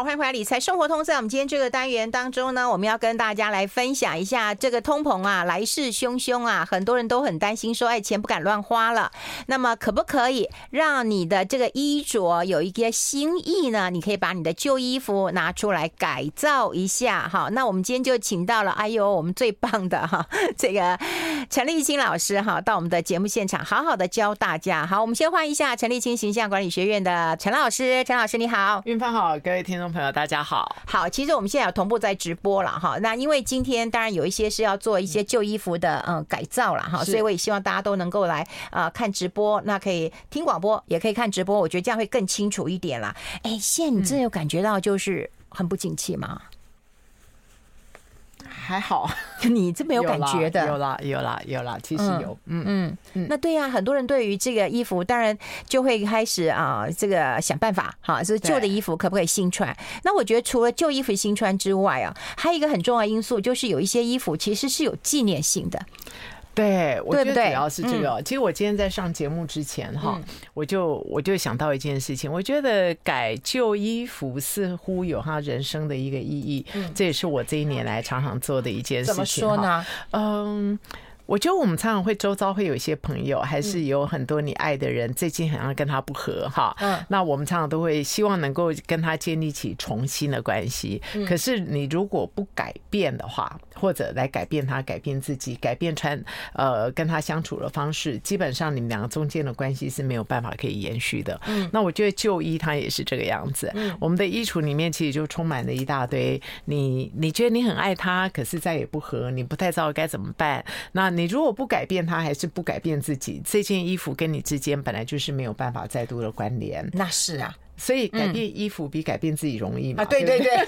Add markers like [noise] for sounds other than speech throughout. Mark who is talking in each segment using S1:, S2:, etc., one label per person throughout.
S1: 好，欢迎回来理财生活通。在我们今天这个单元当中呢，我们要跟大家来分享一下这个通膨啊，来势汹汹啊，很多人都很担心说，哎，钱不敢乱花了。那么，可不可以让你的这个衣着有一些新意呢？你可以把你的旧衣服拿出来改造一下。好，那我们今天就请到了，哎呦，我们最棒的哈，这个陈立青老师哈，到我们的节目现场，好好的教大家。好，我们先欢迎一下陈立青形象管理学院的陈老师，陈老师你好，
S2: 运芳好，各位听。听众朋友，大家好。
S1: 好，其实我们现在有同步在直播了哈。那因为今天当然有一些是要做一些旧衣服的嗯改造了哈，所以我也希望大家都能够来啊看直播。那可以听广播，也可以看直播，我觉得这样会更清楚一点啦。哎，现在你真的有感觉到就是很不景气吗？
S2: 还好，[laughs]
S1: 你这么有感觉的，
S2: 有啦，有啦，有啦，其实有，嗯
S1: 嗯嗯。那对呀、啊，很多人对于这个衣服，当然就会开始啊，这个想办法哈，是旧的衣服可不可以新穿？那我觉得除了旧衣服新穿之外啊，还有一个很重要因素，就是有一些衣服其实是有纪念性的。
S2: 对，我觉得主要是这个。其实我今天在上节目之前哈，我就我就想到一件事情，我觉得改旧衣服似乎有他人生的一个意义，这也是我这一年来常常做的一件事情。怎么说呢？嗯。我觉得我们常常会周遭会有一些朋友，还是有很多你爱的人，最近好像跟他不和哈。嗯。那我们常常都会希望能够跟他建立起重新的关系。嗯。可是你如果不改变的话，或者来改变他、改变自己、改变穿呃跟他相处的方式，基本上你们两个中间的关系是没有办法可以延续的。嗯。那我觉得旧衣它也是这个样子。嗯。我们的衣橱里面其实就充满了一大堆你你觉得你很爱他，可是再也不和，你不太知道该怎么办。那你。你如果不改变他，还是不改变自己，这件衣服跟你之间本来就是没有办法再度的关联。
S1: 那是啊，
S2: 所以改变衣服比改变自己容易嘛？
S1: 啊，对对对。[laughs]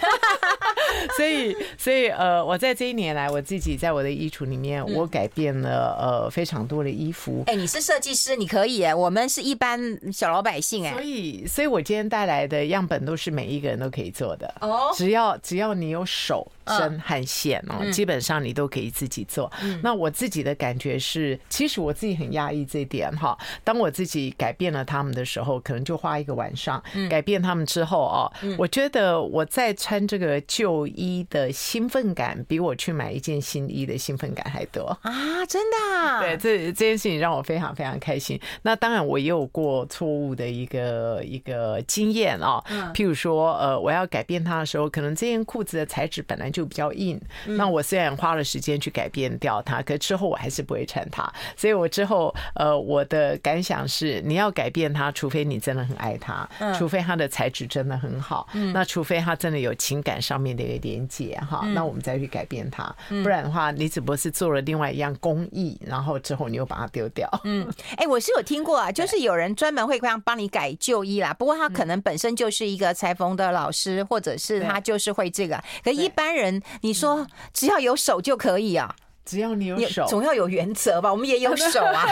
S2: 所以，所以呃，我在这一年来，我自己在我的衣橱里面，我改变了呃非常多的衣服。
S1: 哎，你是设计师，你可以哎，我们是一般小老百姓哎。
S2: 所以，所以我今天带来的样本都是每一个人都可以做的哦，只要只要你有手。针和线哦，基本上你都可以自己做。那我自己的感觉是，其实我自己很压抑这一点哈。当我自己改变了他们的时候，可能就花一个晚上。改变他们之后哦，我觉得我在穿这个旧衣的兴奋感，比我去买一件新衣的兴奋感还多
S1: 啊！真的？
S2: 对，这这件事情让我非常非常开心。那当然，我也有过错误的一个一个经验啊。譬如说，呃，我要改变它的时候，可能这件裤子的材质本来。就比较硬，那我虽然花了时间去改变掉它，可之后我还是不会穿它。所以我之后，呃，我的感想是，你要改变它，除非你真的很爱它，除非它的材质真的很好，那除非它真的有情感上面的一个连接哈，那我们再去改变它。不然的话，你只不过是做了另外一样工艺，然后之后你又把它丢掉。
S1: 嗯，哎，我是有听过啊，[laughs] 就是有人专门会这样帮你改旧衣啦。不过他可能本身就是一个裁缝的老师，或者是他就是会这个，可一般人。人，你说只要有手就可以啊？
S2: 只要你有手，
S1: 总要有原则吧？我们也有手啊。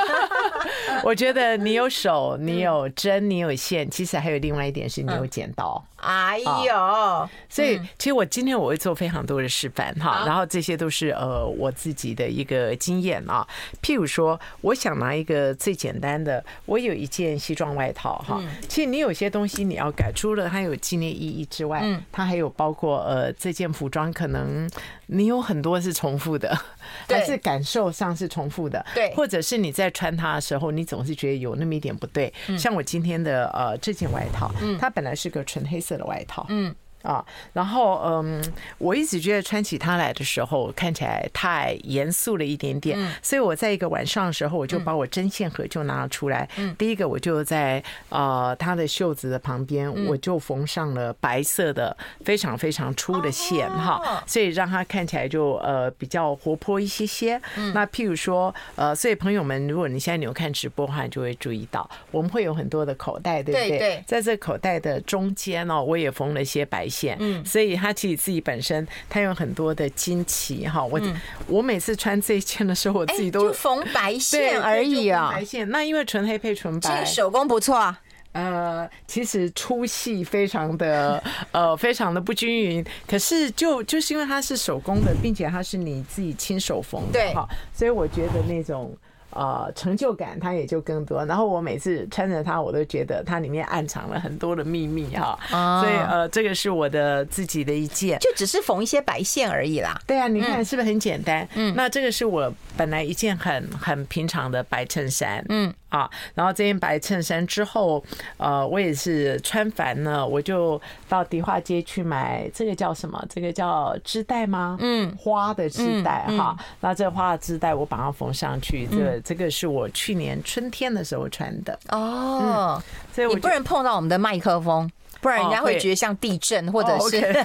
S1: [laughs]
S2: 我觉得你有手，你有针，你有线，其实还有另外一点是你有剪刀。
S1: 哎呦，
S2: 所以其实我今天我会做非常多的示范哈，然后这些都是呃我自己的一个经验啊。譬如说，我想拿一个最简单的，我有一件西装外套哈。其实你有些东西你要改，除了它有纪念意义之外，它还有包括呃这件服装可能你有很多是重复的。[laughs] 还是感受上是重复的，对，或者是你在穿它的时候，你总是觉得有那么一点不对。像我今天的呃这件外套，它本来是个纯黑色色的外套，嗯。啊，然后嗯，我一直觉得穿起它来的时候看起来太严肃了一点点，所以我在一个晚上的时候，我就把我针线盒就拿了出来。嗯第一个我就在呃它的袖子的旁边，我就缝上了白色的非常非常粗的线哈，所以让它看起来就呃比较活泼一些些。那譬如说呃，所以朋友们，如果你现在你有看直播的话，你就会注意到我们会有很多的口袋，对不对？对，在这口袋的中间哦，我也缝了一些白。线，嗯，所以他其实自己本身，他有很多的惊奇哈。我我每次穿这一件的时候，我自己都
S1: 缝白线而已啊，
S2: 白线。那因为纯黑配纯白，
S1: 手工不错啊。
S2: 呃，其实粗细非常的 [laughs] 呃，非常的不均匀。可是就就是因为它是手工的，并且它是你自己亲手缝的，对哈，所以我觉得那种。呃成就感，它也就更多。然后我每次穿着它，我都觉得它里面暗藏了很多的秘密哈。所以呃，这个是我的自己的一件，
S1: 就只是缝一些白线而已啦。
S2: 对啊，你看是不是很简单？嗯，那这个是我本来一件很很平常的白衬衫。嗯啊，然后这件白衬衫之后，呃，我也是穿烦了，我就到迪化街去买这个叫什么？这个叫织带吗？嗯，花的织带哈。那这花的织带我把它缝上去，这个这个是我去年春天的时候穿的。哦，
S1: 所以你不能碰到我们的麦克风。不然人家会觉得像地震，或者是 [laughs]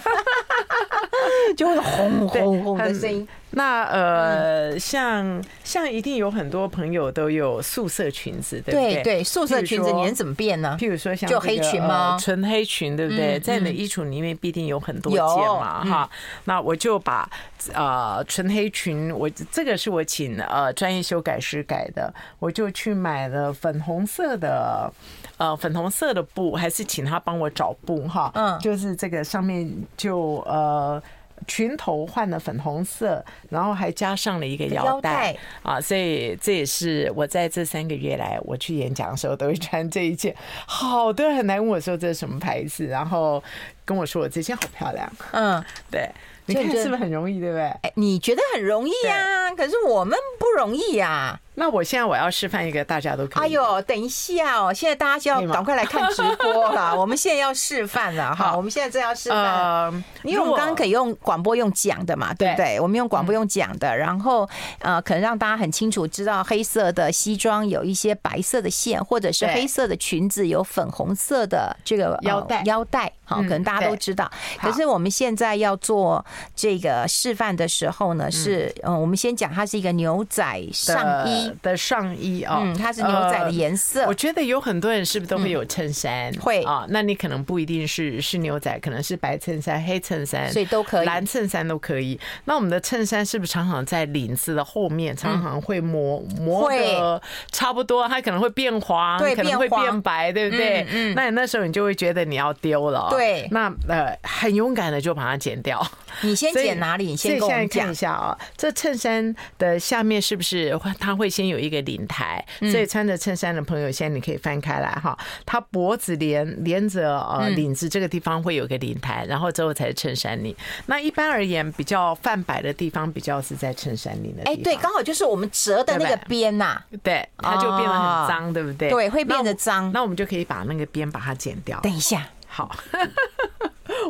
S1: [laughs] 就会轰轰轰的声音。
S2: 那呃，像像一定有很多朋友都有素色裙子，对不对？
S1: 对对，素色裙子你能怎么变呢？
S2: 譬如说像
S1: 就黑裙吗？
S2: 纯黑裙，对不对？在你的衣橱里面必定有很多件嘛，哈。那我就把呃纯黑裙，我这个是我请呃专业修改师改的，我就去买了粉红色的。呃，粉红色的布，还是请他帮我找布哈。嗯，就是这个上面就呃裙头换了粉红色，然后还加上了一个腰带啊，所以这也是我在这三个月来我去演讲的时候都会穿这一件。好多人很难问我说这是什么牌子，然后跟我说我这件好漂亮。嗯，对，你看是不是很容易，对不对？哎，
S1: 你觉得很容易呀？可是我们不容易呀。
S2: 那我现在我要示范一个大家都可以。
S1: 哎呦，等一下哦，现在大家就要赶快来看直播了。[laughs] 我们现在要示范了哈，我们现在正要示范。因为我们刚刚可以用广播用讲的嘛，对不对？我们用广播用讲的，然后呃，可能让大家很清楚知道黑色的西装有一些白色的线，或者是黑色的裙子有粉红色的这个腰带腰带。好，可能大家都知道。可是我们现在要做这个示范的时候呢，是嗯，我们先讲它是一个牛仔上衣。
S2: 的上衣啊，
S1: 嗯，它是牛仔的颜色。
S2: 我觉得有很多人是不是都会有衬衫？
S1: 会
S2: 啊，那你可能不一定是是牛仔，可能是白衬衫、黑衬衫，
S1: 所以都可以，
S2: 蓝衬衫都可以。那我们的衬衫是不是常常在领子的后面，常常会磨磨的差不多？它可能会变黄，可能会变白，对不对？嗯，那你那时候你就会觉得你要丢了。
S1: 对，
S2: 那呃，很勇敢的就把它剪掉。
S1: 你先剪哪里？你先跟我们讲
S2: 一下啊。这衬衫的下面是不是它会先有一个领台？所以穿着衬衫的朋友，现在你可以翻开来哈。它脖子连连着呃领子这个地方会有个领台，然后之后才是衬衫领。那一般而言，比较泛白的地方，比较是在衬衫领的。
S1: 哎，对，刚好就是我们折的那个边呐。
S2: 对，它就变得很脏，对不对？
S1: 对，会变得脏。
S2: 那我们就可以把那个边把它剪掉。
S1: 等一下，
S2: 好。[laughs]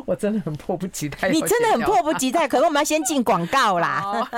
S2: 我真的很迫不及待，
S1: 你真的很迫不及待。可是我们要先进广告啦。[laughs] 好，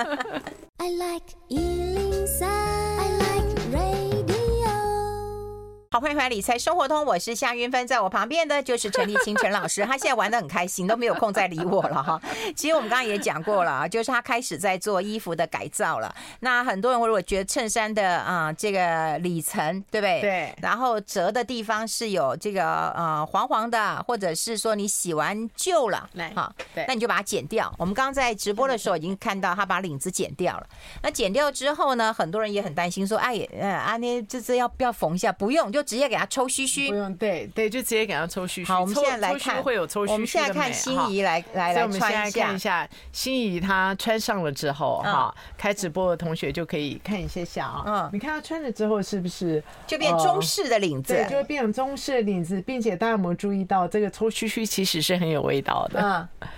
S1: 欢迎回来理财生活通，我是夏云芬，在我旁边的就是陈立清陈老师，[laughs] 他现在玩的很开心，都没有空再理我了哈。其实我们刚刚也讲过了啊，就是他开始在做衣服的改造了。那很多人如果觉得衬衫的啊这个里层对不对？对。然后折的地方是有这个呃黄黄的，或者是说你洗完旧了，哈，对，那你就把它剪掉。我们刚刚在直播的时候已经看到他把领子剪掉了。那剪掉之后呢，很多人也很担心说，哎，呃，啊，妮这这要不要缝一下？不用就。就直接给他抽须须，
S2: 不用，对对，就直接给他抽须须。
S1: 好，我们现在来看，
S2: 会有抽须须。
S1: 我们现在看心仪来来来穿一下，
S2: 看一下心仪她穿上了之后，哈，开直播的同学就可以看一些下啊。嗯，你看她穿了之后是不是
S1: 就变中式的领子？
S2: 对，就会变成中式的领子，并且大家有没有注意到这个抽须须其实是很有味道的。
S1: 嗯，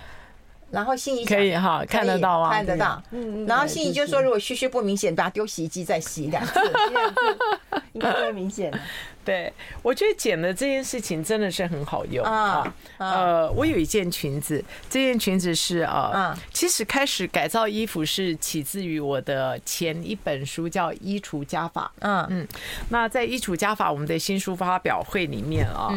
S1: 然后心仪
S2: 可以哈，看得到啊，
S1: 看得到。嗯嗯。然后心仪就说，如果须须不明显，把它丢洗衣机再洗两次，这样子应该会明显。[laughs]
S2: 对，我觉得剪的这件事情真的是很好用啊。呃，我有一件裙子，这件裙子是啊，其实开始改造衣服是起自于我的前一本书，叫《衣橱加法》。嗯嗯，那在《衣橱加法》我们的新书发表会里面啊。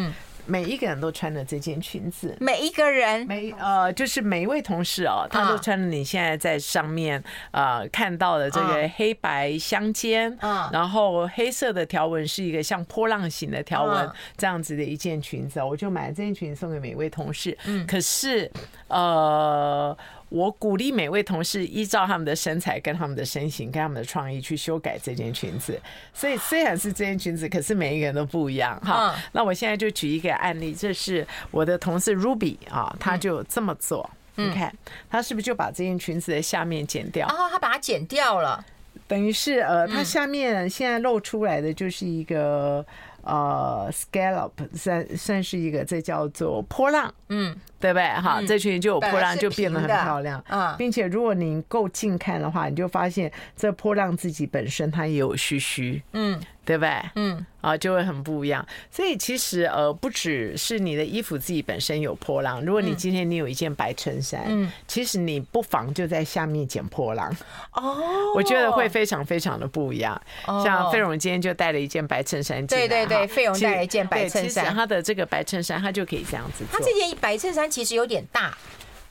S2: 每一个人都穿了这件裙子，
S1: 每一个人，
S2: 每呃，就是每一位同事哦，他都穿了你现在在上面呃看到的这个黑白相间，嗯，然后黑色的条纹是一个像波浪形的条纹，这样子的一件裙子，我就买了这件裙子送给每一位同事。嗯，可是呃。我鼓励每位同事依照他们的身材、跟他们的身形、跟他们的创意去修改这件裙子。所以虽然是这件裙子，可是每一个人都不一样哈。那我现在就举一个案例，这是我的同事 Ruby 啊，他就这么做。你看，他是不是就把这件裙子的下面剪掉？
S1: 哦，他把它剪掉了。
S2: 等于是呃，它下面现在露出来的就是一个。呃，scallop 算算是一个，这叫做波浪，嗯，对不对？哈，这群就有波浪，就变得很漂亮，嗯，并且如果您够近看的话，你就发现这波浪自己本身它也有须须，嗯。对不对？嗯，啊，就会很不一样。所以其实呃，不只是你的衣服自己本身有破浪。如果你今天你有一件白衬衫，嗯，其实你不妨就在下面剪破浪。哦，我觉得会非常非常的不一样。像费荣今天就带了一件白衬衫，
S1: 对对对，费荣带了一件白衬衫，
S2: 他的这个白衬衫他就可以这样子做。
S1: 他这件白衬衫其实有点大，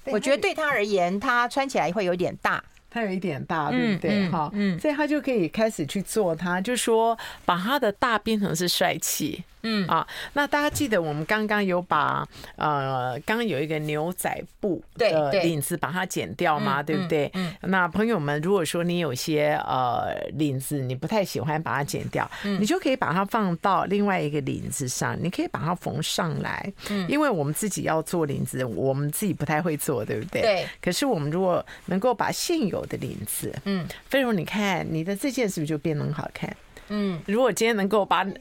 S1: 我觉得对他而言，他穿起来会有点大。
S2: 它有一点大，对不对？哈，嗯，所以他就可以开始去做他，就说把他的大变成是帅气。嗯啊，那大家记得我们刚刚有把呃，刚刚有一个牛仔布的领子把它剪掉吗？对不对？嗯。那朋友们，如果说你有些呃领子你不太喜欢把它剪掉，你就可以把它放到另外一个领子上，你可以把它缝上来。嗯。因为我们自己要做领子，我们自己不太会做，对不对？对。可是我们如果能够把现有的领子，嗯，费蓉，你看你的这件是不是就变得很好看？嗯，如果今天能够把，
S1: 对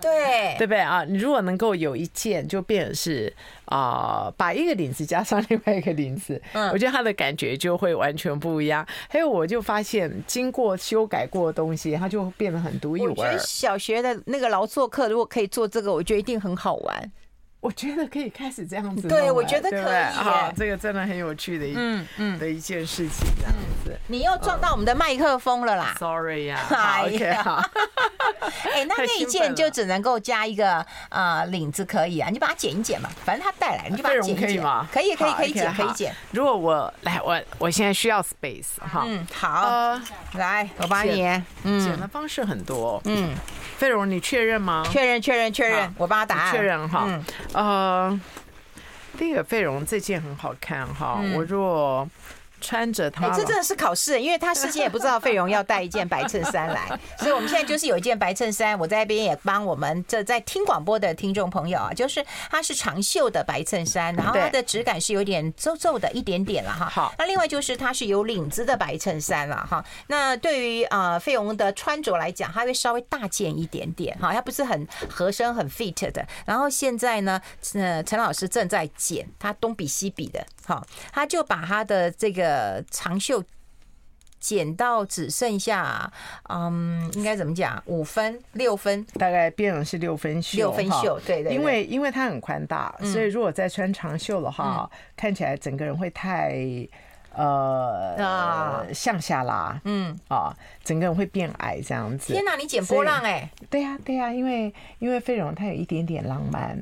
S1: [laughs]
S2: 对不对啊？你如果能够有一件，就变成是啊、呃，把一个领子加上另外一个领子，嗯，我觉得它的感觉就会完全不一样。还有，我就发现经过修改过的东西，它就变得很独一无二。
S1: 我觉得小学的那个劳作课，如果可以做这个，我觉得一定很好玩。
S2: 我觉得可以开始这样子，
S1: 对，我觉得可以。
S2: 好，这个真的很有趣的一嗯嗯的一件事情，这样子。
S1: 你又撞到我们的麦克风了啦
S2: ！Sorry 呀，OK 好。[laughs]
S1: 哎，那那一件就只能够加一个呃领子可以啊，你把它剪一剪嘛，反正它带来，你就把它 [laughs] 剪一剪。可以吗？可以可以可以剪可以剪。
S2: 如果我来，我我现在需要 space 哈。
S1: 嗯，好，来，我帮你。
S2: 嗯，剪的方式很多。嗯，费荣，你确认吗？
S1: 确认确认确认，我帮他答案。
S2: 确认哈。呃，第一个费荣这件很好看哈，嗯、我若。穿着它，
S1: 这真的是考试，因为他事先也不知道费荣要带一件白衬衫来，[laughs] 所以我们现在就是有一件白衬衫，我在那边也帮我们这在听广播的听众朋友啊，就是它是长袖的白衬衫，然后它的质感是有点皱皱的一点点了哈。好，那另外就是它是有领子的白衬衫了哈。那对于啊费荣的穿着来讲，它会稍微大件一点点哈，它不是很合身很 fit 的。然后现在呢，呃，陈老师正在剪，他东比西比的，好，他就把他的这个。呃，长袖剪到只剩下，嗯，应该怎么讲？五分、六分，
S2: 大概变成是六分袖。
S1: 六分袖，对对。
S2: 因为因为它很宽大，所以如果再穿长袖的话，看起来整个人会太呃向下拉，嗯啊，整个人会变矮这样子。
S1: 天哪，你剪波浪哎？
S2: 对呀对呀，因为因为费蓉它有一点点浪漫，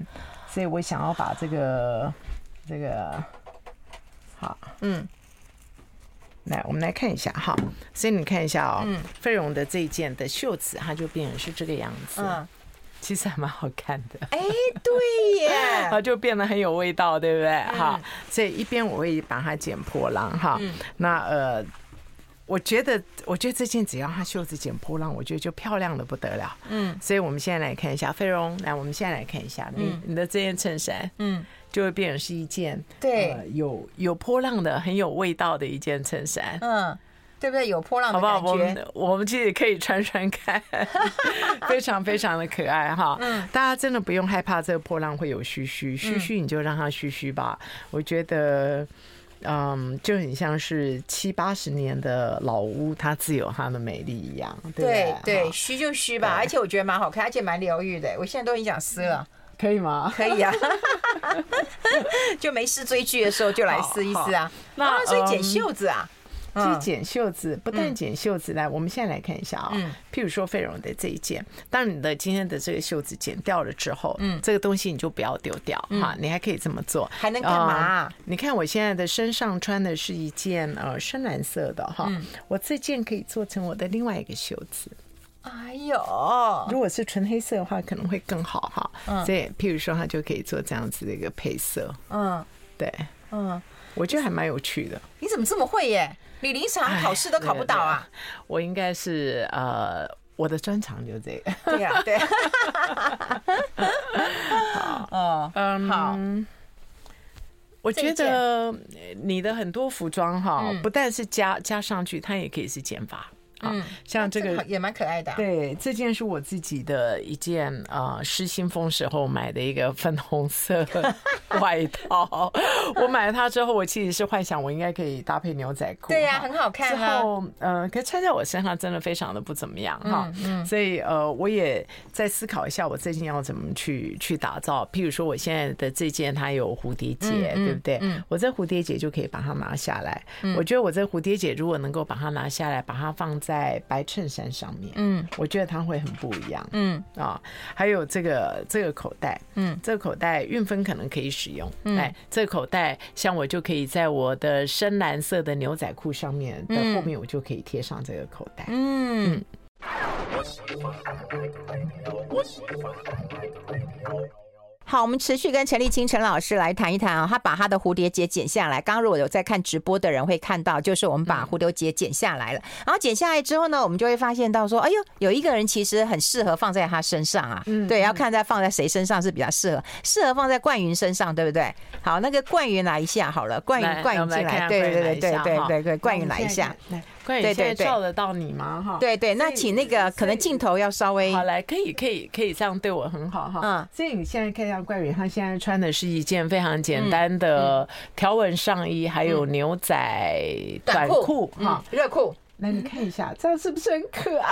S2: 所以我想要把这个这个好，嗯。来，我们来看一下哈，所以你看一下哦，嗯费绒的这一件的袖子，它就变成是这个样子，嗯，其实还蛮好看的，
S1: 哎，对耶，[laughs]
S2: 它就变得很有味道，对不对？哈，所以一边我会把它剪破浪哈，那呃，我觉得，我觉得这件只要它袖子剪波浪，我觉得就漂亮的不得了，嗯，所以我们现在来看一下飞荣，来，我们现在来看一下你你的这件衬衫，嗯。就会变成是一件对、呃、有有波浪的很有味道的一件衬衫，
S1: 嗯，对不对？有波浪的感觉，好？不好？
S2: 我们我们其实可以穿穿看，[laughs] 非常非常的可爱哈。嗯，大家真的不用害怕这个波浪会有须须，须须你就让它须须吧。嗯、我觉得，嗯，就很像是七八十年的老屋，它自有它的美丽一样。对
S1: 对，对，须就虚吧。而且我觉得蛮好看，而且蛮疗愈的。我现在都很想撕了。
S2: 可以吗？
S1: 可以啊，[laughs] [laughs] 就没事追剧的时候就来撕一撕啊。那所以剪袖子啊，
S2: 其实剪袖子不但剪袖子，来，我们现在来看一下啊。譬如说费荣的这一件，当你的今天的这个袖子剪掉了之后，嗯，这个东西你就不要丢掉哈，你还可以这么做，
S1: 还能干嘛？
S2: 你看我现在的身上穿的是一件呃深蓝色的哈，我这件可以做成我的另外一个袖子。
S1: 哎呦，
S2: 如果是纯黑色的话，可能会更好哈。嗯，所以譬如说，它就可以做这样子的一个配色。嗯，对，嗯，我觉得还蛮有趣的。
S1: 你怎么这么会耶？你临场考试都考不到啊？
S2: 我应该是呃，我的专长就是这个。
S1: 对啊，对。[laughs] 好，嗯，嗯，好。
S2: 我觉得你的很多服装哈，不但是加加上去，它也可以是减法。嗯，像这个
S1: 也蛮可爱的。
S2: 对，这件是我自己的一件呃失心疯时候买的一个粉红色外套。[laughs] 我买了它之后，我其实是幻想我应该可以搭配牛仔裤。
S1: 对呀，很好看。
S2: 之后呃，可穿在我身上真的非常的不怎么样哈。嗯。所以呃，我也在思考一下，我最近要怎么去去打造。譬如说，我现在的这件它有蝴蝶结，对不对？嗯。我这蝴蝶结就可以把它拿下来。我觉得我这蝴蝶结如果能够把它拿下来，把它放在白衬衫上面，嗯，我觉得它会很不一样，嗯。啊，还有这个这个口袋，嗯，这个口袋运分可能可以使用，哎，这个口袋像我就可以在我的深蓝色的牛仔裤上面的后面，我就可以贴上这个口袋，嗯。
S1: 好，我们持续跟陈立青陈老师来谈一谈啊。他把他的蝴蝶结剪下来。刚刚如果有在看直播的人会看到，就是我们把蝴蝶结剪下来了。然后剪下来之后呢，我们就会发现到说，哎呦，有一个人其实很适合放在他身上啊。嗯，对，要看在放在谁身上是比较适合，适合放在冠云身上，对不对？好，那个冠云来一下好了，冠云冠云进来，对对对对对对对，冠云来一下。
S2: 对对对，照得到你吗？哈，
S1: 对对，那请那个可能镜头要稍微
S2: 好来，可以可以可以这样对我很好哈。嗯，所以你现在看一下冠宇，他现在穿的是一件非常简单的条纹上衣，还有牛仔短裤哈，
S1: 热裤。
S2: 来你看一下，这样是不是很可爱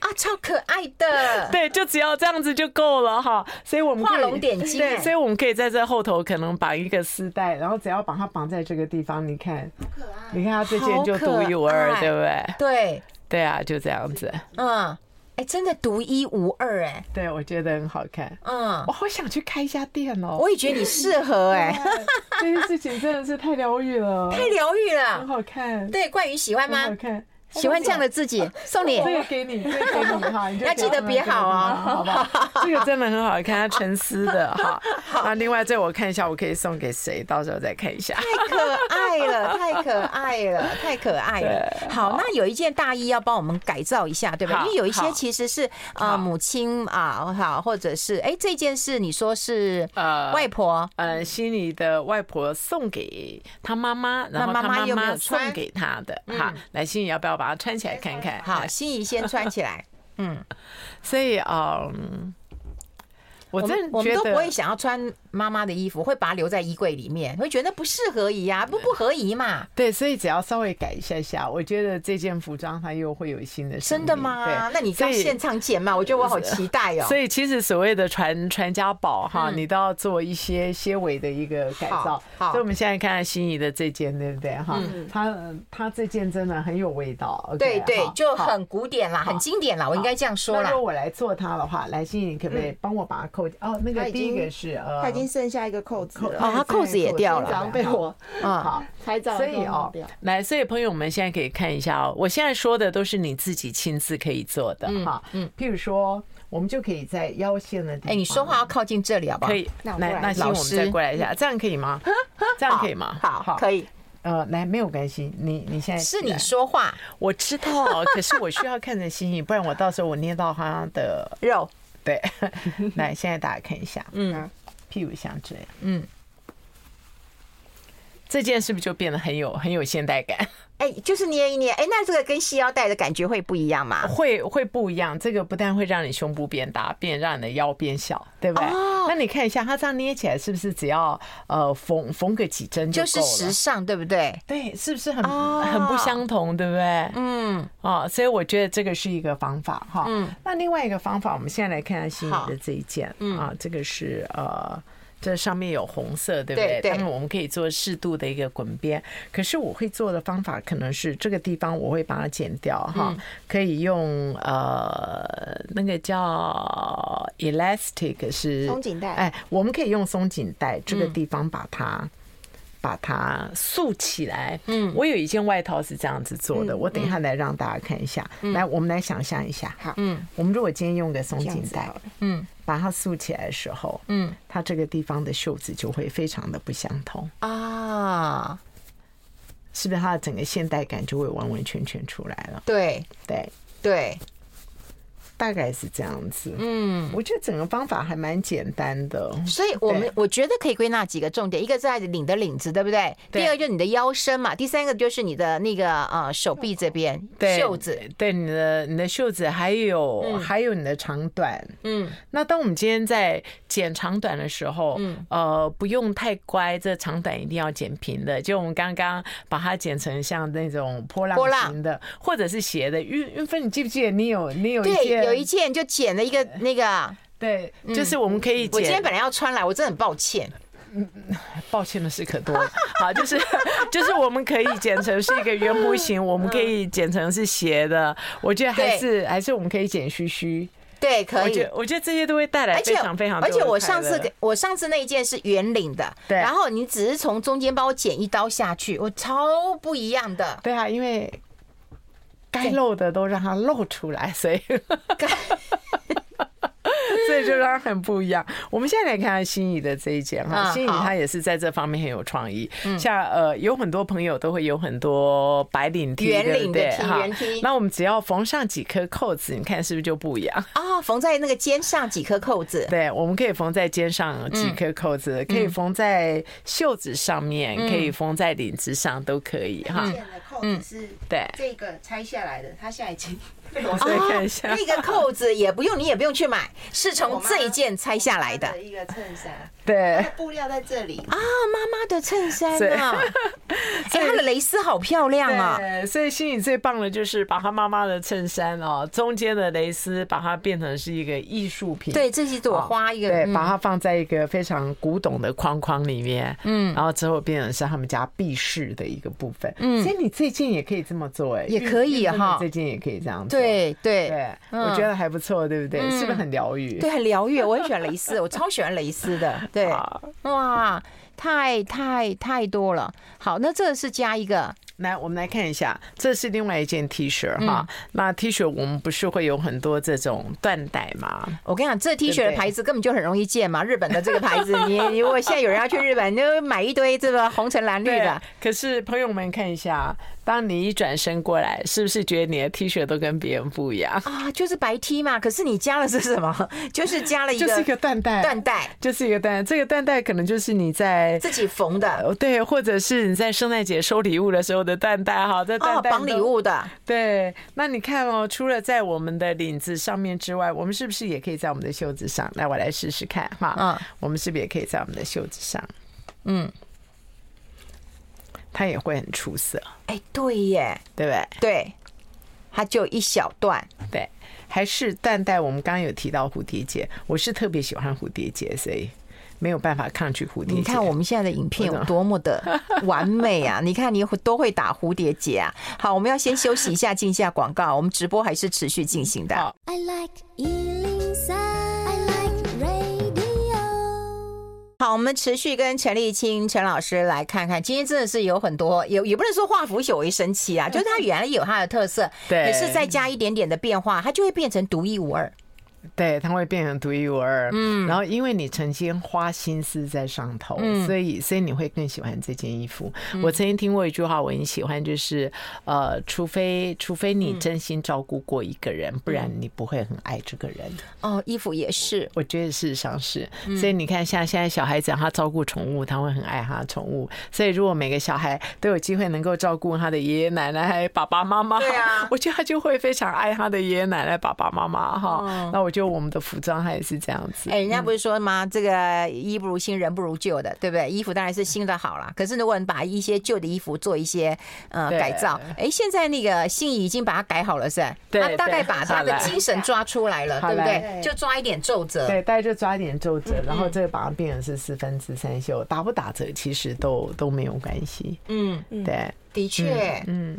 S1: 啊？超可爱的。[laughs]
S2: 对，就只要这样子就够了哈。所以我们
S1: 画龙点睛。
S2: 对，所以我们可以在这后头可能绑一个丝带，然后只要把它绑在这个地方，你看，可爱。你看它这件就独一无二，对不对？
S1: 对，
S2: 对啊，就这样子。
S1: 嗯，哎，真的独一无二哎。
S2: 对，我觉得很好看。嗯，我好想去开一家店哦。
S1: 我也觉得你适合 [laughs] 哎。
S2: 这件事情真的是太疗愈了，
S1: 太疗愈了，
S2: 很好看。
S1: 对，冠宇喜欢吗？
S2: 好看。
S1: 喜欢这样的自己，送你，
S2: 这个给你，这个给你哈，[laughs]
S1: 要记得别好啊，好不好？[laughs]
S2: 这个真的很好看，它纯丝的哈。那另外这我看一下，我可以送给谁？到时候再看一下。
S1: 太可爱了，[laughs] 太可爱了，太可爱了。好，那有一件大衣要帮我们改造一下，对吧？因为有一些其实是啊母亲啊，好，或者是哎这件事你说是呃外婆
S2: 呃心里的外婆送给他妈妈，然后他妈妈送给他的哈。来心里要不要？把它穿起来看看。
S1: 好，心仪先穿起来。嗯，[laughs]
S2: 所以嗯。我真觉得
S1: 我们都不会想要穿妈妈的衣服，会把它留在衣柜里面，会觉得不适合宜呀，不不合宜嘛。
S2: 对，所以只要稍微改一下下，我觉得这件服装它又会有新的。
S1: 真的吗？对，那你在现场剪嘛？我觉得我好期待哦。
S2: 所以其实所谓的传传家宝哈，你都要做一些些微的一个改造。好，所以我们现在看看心仪的这件，对不对？哈，嗯它它这件真的很有味道。
S1: 对对，就很古典啦，很经典啦，我应该这样说啦。
S2: 如果我来做它的话，来心仪，你可不可以帮我把它扣？哦，那个第一个是呃，
S3: 经剩下一个扣子了。
S1: 哦，他扣子也掉了，
S3: 刚被我嗯 [laughs] 好拍照，
S2: 所以哦，来，所以朋友们现在可以看一下哦，我现在说的都是你自己亲自可以做的哈，嗯，譬如说，我们就可以在腰线的地方，
S1: 哎，你说话要靠近这里好不好？
S2: 可以，那，那行我们再过来一下，这样可以吗？[laughs] 这样可以吗？
S1: 好，好，可以。
S2: 呃，来，没有关系，你你现在
S1: 是你说话，
S2: 我知道，可是我需要看着星星，不然我到时候我捏到他的 [laughs]
S1: 肉。
S2: 对，来，现在大家看一下，嗯，屁股像这样，嗯，这件是不是就变得很有很有现代感？
S1: 哎，就是捏一捏，哎，那这个跟系腰带的感觉会不一样吗？
S2: 会会不一样。这个不但会让你胸部变大，变让你的腰变小，对不对？哦，那你看一下，它这样捏起来是不是只要呃缝缝个几针就？
S1: 就是时尚，对不对？
S2: 对，是不是很很不相同，对不对？嗯，哦，所以我觉得这个是一个方法哈。嗯，那另外一个方法，我们现在来看看心仪的这一件，嗯啊，这个是呃。这上面有红色，对不对？那么我们可以做适度的一个滚边。可是我会做的方法可能是这个地方我会把它剪掉哈，可以用呃那个叫 elastic 是
S3: 松紧带，
S2: 哎，我们可以用松紧带这个地方把它。把它竖起来。嗯，我有一件外套是这样子做的，我等一下来让大家看一下。来，我们来想象一下。好，嗯，我们如果今天用个松紧带，嗯，把它竖起来的时候，嗯，它这个地方的袖子就会非常的不相同啊，是不是？它的整个现代感就会完完全全出来了。
S1: 对，
S2: 对，
S1: 对。
S2: 大概是这样子。
S1: 嗯，
S2: 我觉得整个方法还蛮简单的。
S1: 所以我们我觉得可以归纳几个重点，一个在领的领子，对不对？第二个就是你的腰身嘛，第三个就是你的那个呃手臂这边袖子，
S2: 对你的你的袖子，还有还有你的长短。嗯，那当我们今天在剪长短的时候，嗯，呃，不用太乖，这长短一定要剪平的。就我们刚刚把它剪成像那种波浪形的，或者是斜的。韵韵芬，你记不记得你有你有一件
S1: 有一件就剪了一个那个，
S2: 对，就是我们可以剪。我
S1: 今天本来要穿来，我真的很抱歉。
S2: 嗯，抱歉的事可多了。[laughs] 好，就是就是我们可以剪成是一个圆弧形，我们可以剪成是斜的。我觉得还是还是我们可以剪须须。
S1: 对，可以。
S2: 我觉得我觉得这些都会带来非常非常。
S1: 而且我上次给我上次那一件是圆领的，对。然后你只是从中间帮我剪一刀下去，我超不一样的。
S2: 对啊，因为该露的都让它露出来，所以。[laughs] [laughs] 所以就让它很不一样。我们现在来看看心仪的这一件哈，心仪她也是在这方面很有创意。像呃，有很多朋友都会有很多白领 T，
S1: 圆领的 T，圆 T。
S2: 那我们只要缝上几颗扣子，你看是不是就不一样？
S1: 啊，缝在那个肩上几颗扣子。[laughs]
S2: 对，我们可以缝在肩上几颗扣子，可以缝在袖子上面，可以缝在领子上，都可以哈。
S3: 这件的扣子是对这个拆下来的，它现在已经。
S2: 我再看一下，
S1: 那个扣子也不用，你也不用去买，是从这一件拆下来的
S3: 一个衬衫。[laughs]
S2: 对，
S3: 布料在这里
S1: 啊，妈妈的衬衫啊，所以 [laughs] 它的蕾丝好漂亮啊。
S2: 对，所以心里最棒的就是把她妈妈的衬衫哦，中间的蕾丝把它变成是一个艺术品。
S1: 对，这是一朵花，一个
S2: 对，把它放在一个非常古董的框框里面，嗯，然后之后变成是他们家壁饰的一个部分。嗯，所以你最近也可以这么做，哎，
S1: 也可以哈，
S2: 最近也可以这样做。
S1: 对对
S2: 对，我觉得还不错，对不对？是不是很疗愈？
S1: 对，很疗愈。我很喜欢蕾丝，我超喜欢蕾丝的。对，哇，太太太多了。好，那这是加一个。
S2: 来，我们来看一下，这是另外一件 T 恤哈。那 T 恤我们不是会有很多这种缎带吗？
S1: 我跟你讲，这 T 恤的牌子根本就很容易见嘛。[laughs] 日本的这个牌子，你如果现在有人要去日本，你就买一堆这个红橙蓝绿的。
S2: 可是朋友们看一下，当你一转身过来，是不是觉得你的 T 恤都跟别人不一样
S1: 啊？就是白 T 嘛。可是你加了是什么？[laughs] 就是加了一个，
S2: 就是一个缎带，
S1: 缎带
S2: 就是一个缎。这个缎带可能就是你在
S1: 自己缝的，
S2: 对，或者是你在圣诞节收礼物的时候的缎带哈。
S1: 哦，绑礼物的，
S2: 对。那你看哦，除了在我们的领子上面之外，我们是不是也可以在我们的袖子上？来，我来试试看哈。嗯，我们是不是也可以在我们的袖子上？嗯，它也会很出色。
S1: 哎，对耶，
S2: 对不对？
S1: 对，他就一小段。
S2: 对，还是淡淡。我们刚刚有提到蝴蝶结，我是特别喜欢蝴蝶结，所以。没有办法抗拒蝴蝶结。
S1: 你看我们现在的影片有多么的完美啊！[laughs] 你看你都会打蝴蝶结啊。好，我们要先休息一下，进一下广告。我们直播还是持续进行的。I like 好，我们持续跟陈立青陈老师来看看，今天真的是有很多，也也不能说化腐朽为神奇啊，就是它原来有它的特色，[laughs] 对，也是再加一点点的变化，它就会变成独一无二。
S2: 对，它会变成独一无二。嗯，然后因为你曾经花心思在上头，嗯，所以所以你会更喜欢这件衣服。我曾经听过一句话，我很喜欢，就是呃，除非除非你真心照顾过一个人，不然你不会很爱这个人。
S1: 哦，衣服也是，
S2: 我觉得事实上是。所以你看，像现在小孩子他照顾宠物，他会很爱他的宠物。所以如果每个小孩都有机会能够照顾他的爷爷奶奶、还有爸爸妈妈，对啊，我觉得他就会非常爱他的爷爷奶奶、爸爸妈妈哈。那我。就我们的服装，它也是这样子。
S1: 哎，人家不是说吗？这个衣不如新，人不如旧的，对不对？衣服当然是新的好了。可是如果你把一些旧的衣服做一些呃改造，哎，现在那个心仪已经把它改好了，是吧？他大概把他的精神抓出来了，对不对？就抓一点皱褶，
S2: 对，大概就抓一点皱褶，然后这个把它变成是四分之三袖，打不打折其实都都没有关系。嗯，对，
S1: 的确，嗯。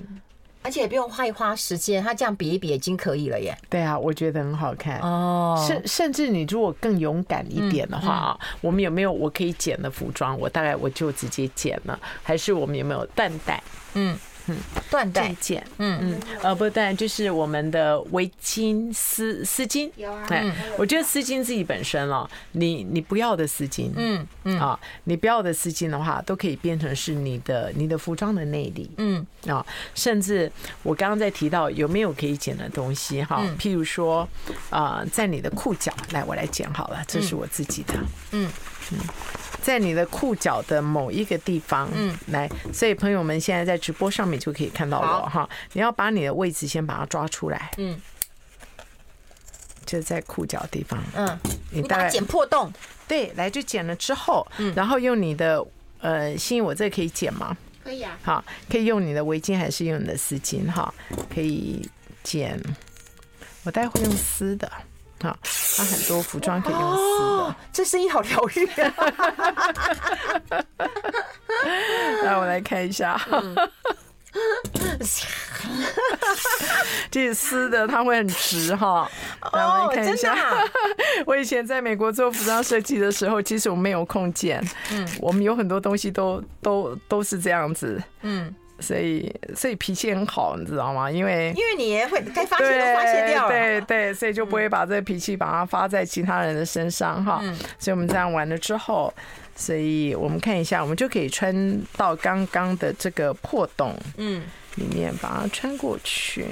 S1: 而且也不用花一花时间，他这样比一比已经可以了耶。
S2: 对啊，我觉得很好看哦。甚甚至你如果更勇敢一点的话啊，我们有没有我可以剪的服装？我大概我就直接剪了。还是我们有没有缎带？嗯，
S1: 嗯，缎带
S2: 件，嗯。嗯，呃，不但就是我们的围巾丝丝巾，
S3: 有啊，
S2: 对，我觉得丝巾自己本身哦，你你不要的丝巾，嗯嗯。啊，你不要的丝巾的话，都可以变成是你的你的服装的内里，嗯。啊，甚至我刚刚在提到有没有可以剪的东西哈，譬如说啊，在你的裤脚，来我来剪好了，这是我自己的，嗯嗯。在你的裤脚的某一个地方，嗯，来，所以朋友们现在在直播上面就可以看到我哈。你要把你的位置先把它抓出来，嗯，就在裤脚地方，
S1: 嗯，你大概剪破洞，
S2: 对，来就剪了之后，嗯，然后用你的呃，心怡，我这个可以剪吗？
S3: 可以啊，
S2: 好，可以用你的围巾还是用你的丝巾哈？可以剪，我待会用丝的。好，它很多服装可以用丝的，
S1: 这声音好疗愈啊！
S2: 来，我来看一下，[laughs] 这是丝的，它会很直哈。来，我们看一下。[laughs] 我以前在美国做服装设计的时候，其实我没有空剪，嗯，我们有很多东西都都都是这样子，嗯。所以，所以脾气很好，你知道吗？因为
S1: 因为你也会该发泄都发泄掉了，
S2: 对对，所以就不会把这个脾气把它发在其他人的身上哈。所以我们这样完了之后，所以我们看一下，我们就可以穿到刚刚的这个破洞，嗯，里面把它穿过去。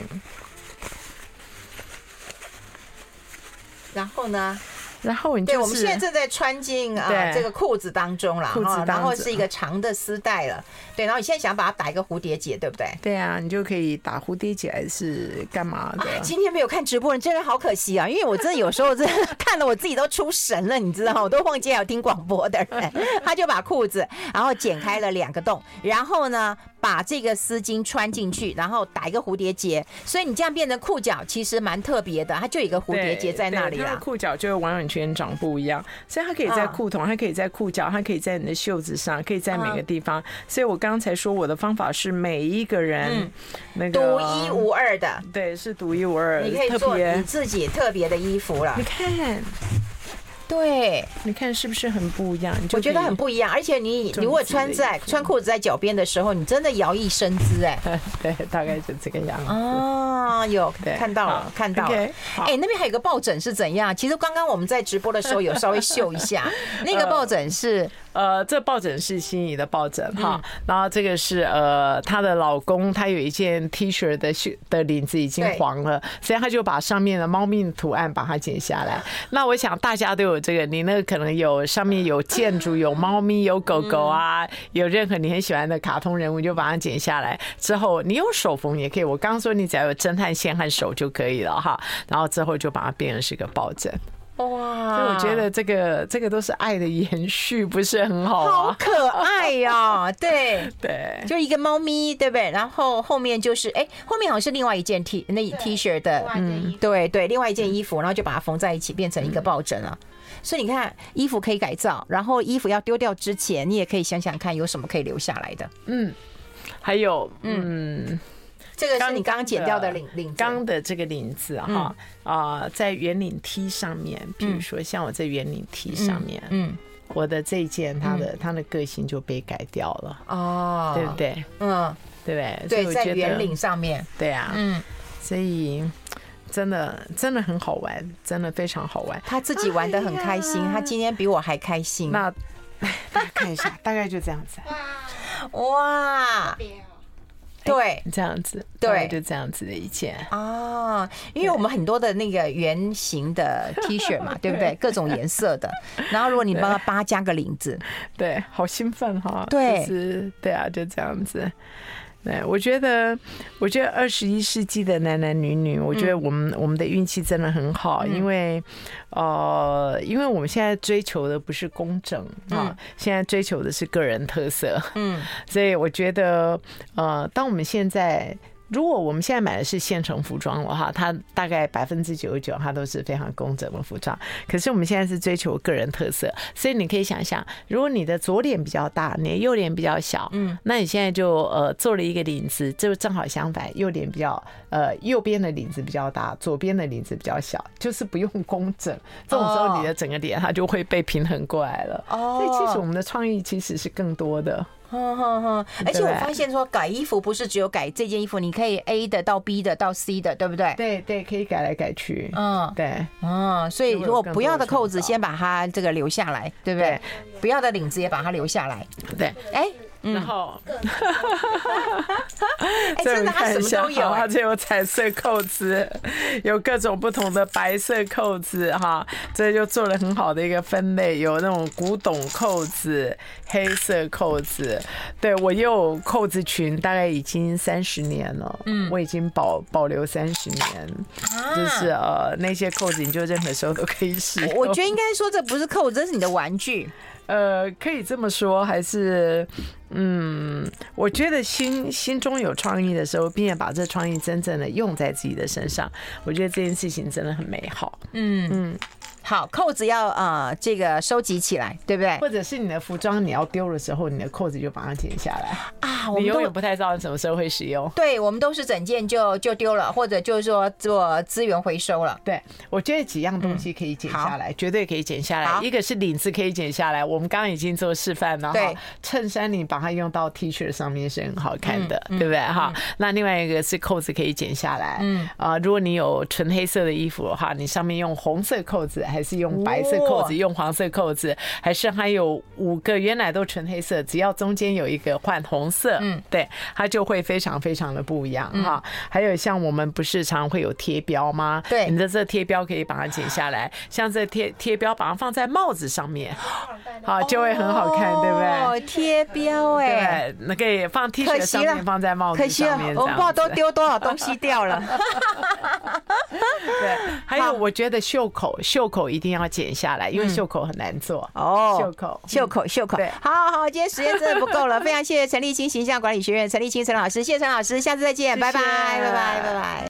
S1: 然后呢？
S2: 然后你就
S1: 对，我们现在正在穿进啊这个裤子当中了，然后是一个长的丝带了。对，然后你现在想把它打一个蝴蝶结，对不对？
S2: 对啊，你就可以打蝴蝶结还是干嘛的？
S1: 今天没有看直播，真的好可惜啊！因为我真的有时候真的看了我自己都出神了，你知道吗？我都忘记还有听广播的人，[laughs] 他就把裤子然后剪开了两个洞，然后呢把这个丝巾穿进去，然后打一个蝴蝶结，所以你这样变成裤脚其实蛮特别的，它就有一个蝴蝶结在那里了。
S2: 裤脚就完完全长不一样，所以它可以在裤筒，它可以在裤脚，它可以在你的袖子上，可以在每个地方。所以我刚才说我的方法是每一个人那个
S1: 独一无二的，
S2: 对，是独一无二，
S1: 你可以做你自己特别的衣服了。
S2: 你看。
S1: 对，
S2: 你看是不是很不一样？
S1: 我觉得很不一样，而且你如果穿在穿裤子在脚边的时候，你真的摇曳身姿哎。[laughs]
S2: 对，大概就这个样子。
S1: 哦，有看到了，看到了。哎，那边还有个抱枕是怎样？其实刚刚我们在直播的时候有稍微秀一下，[laughs] 那个抱枕是。
S2: 呃，这抱枕是心仪的抱枕哈，然后这个是呃她的老公，他有一件 T 恤的袖的领子已经黄了，所以他就把上面的猫咪的图案把它剪下来。[laughs] 那我想大家都有这个，你那个可能有上面有建筑、有猫咪、有狗狗啊，有任何你很喜欢的卡通人物，就把它剪下来之后，你用手缝也可以。我刚刚说你只要有针和线和手就可以了哈，然后之后就把它变成是个抱枕。哇，所以我觉得这个这个都是爱的延续，不是很好吗？
S1: 好可爱呀！[laughs] 对
S2: 对，
S1: 就一个猫咪，对不对？然后后面就是，哎，后面好像是另外一件 T 那 T 恤的，嗯，对对，另外一件衣服，然后就把它缝在一起，变成一个抱枕了。所以你看，衣服可以改造，然后衣服要丢掉之前，你也可以想想看有什么可以留下来的。
S2: 嗯，还有，嗯。
S1: 这个是你刚刚剪掉的领领子，
S2: 刚的这个领子哈啊，在圆领 T 上面，比如说像我在圆领 T 上面，嗯，我的这一件它的它的个性就被改掉了哦，对不对？嗯，对不对？
S1: 对，在圆领上面，
S2: 对啊，嗯，所以真的真的很好玩，真的非常好玩。
S1: 他自己玩的很开心，他今天比我还开心。
S2: 那 [laughs] 大家看一下，大概就这样子。
S1: 哇！对，
S2: 这样子，对，就这样子的一件
S1: 啊，因为我们很多的那个圆形的 [laughs] T 恤嘛，对不对？各种颜色的，然后如果你帮他八加个领子，
S2: 对，好兴奋哈，
S1: 对，
S2: 是，对啊，就这样子。对，我觉得，我觉得二十一世纪的男男女女，我觉得我们我们的运气真的很好，因为，呃，因为我们现在追求的不是工整啊，现在追求的是个人特色，嗯，[laughs] 所以我觉得，呃，当我们现在。如果我们现在买的是现成服装的话，它大概百分之九十九它都是非常工整的服装。可是我们现在是追求个人特色，所以你可以想想，如果你的左脸比较大，你的右脸比较小，嗯，那你现在就呃做了一个领子，就正好相反，右脸比较呃右边的领子比较大，左边的领子比较小，就是不用工整。这种时候你的整个脸它就会被平衡过来了。哦，所以其实我们的创意其实是更多的。
S1: 哼哼哼，而且我发现说改衣服不是只有改这件衣服，你可以 A 的到 B 的到 C 的，对不对？
S2: 对对，可以改来改去。嗯，对，
S1: 嗯，所以如果不要的扣子，先把它这个留下来，对不对？不要的领子也把它留下来。
S2: 对，
S1: 哎。
S2: 然后，[laughs]
S1: 哎，真的，它什么都有，
S2: 而且有彩色扣子，[laughs] 有各种不同的白色扣子，哈，这就做了很好的一个分类，有那种古董扣子、黑色扣子，对，我也有扣子群，大概已经三十年了，嗯，我已经保保留三十年，就是呃那些扣子，你就任何时候都可以使用。
S1: 我觉得应该说这不是扣子，这是你的玩具。
S2: 呃，可以这么说，还是嗯，我觉得心心中有创意的时候，并且把这创意真正的用在自己的身上，我觉得这件事情真的很美好。嗯嗯。
S1: 好，扣子要呃这个收集起来，对不对？
S2: 或者是你的服装你要丢的时候，你的扣子就把它剪下来
S1: 啊。
S2: 我们永远不太知道什么时候会使用。
S1: 对，我们都是整件就就丢了，或者就是说做资源回收了。
S2: 对，我觉得几样东西可以剪下来，绝对可以剪下来。一个是领子可以剪下来，我们刚刚已经做示范了。对，衬衫你把它用到 T 恤上面是很好看的，对不对？哈，那另外一个是扣子可以剪下来。嗯啊，如果你有纯黑色的衣服的话，你上面用红色扣子还是用白色扣子，用黄色扣子，还是还有五个原来都纯黑色，只要中间有一个换红色，嗯，对，它就会非常非常的不一样哈。还有像我们不是常会有贴标吗？对，你的这贴标可以把它剪下来，像这贴贴标把它放在帽子上面，好，就会很好看，对不对？
S1: 哦，贴标哎，
S2: 对，那可以放 T 恤上面，放在帽子上面，
S1: 我们不知道都丢多少东西掉了。[laughs]
S2: 对，还有我觉得袖口袖口一定要剪下来，因为袖口很难做哦。袖口
S1: 袖口袖口，对，好好好，今天时间真的不够了，非常谢谢陈立青形象管理学院陈立青陈老师，谢谢陈老师，下次再见，拜拜拜拜拜拜。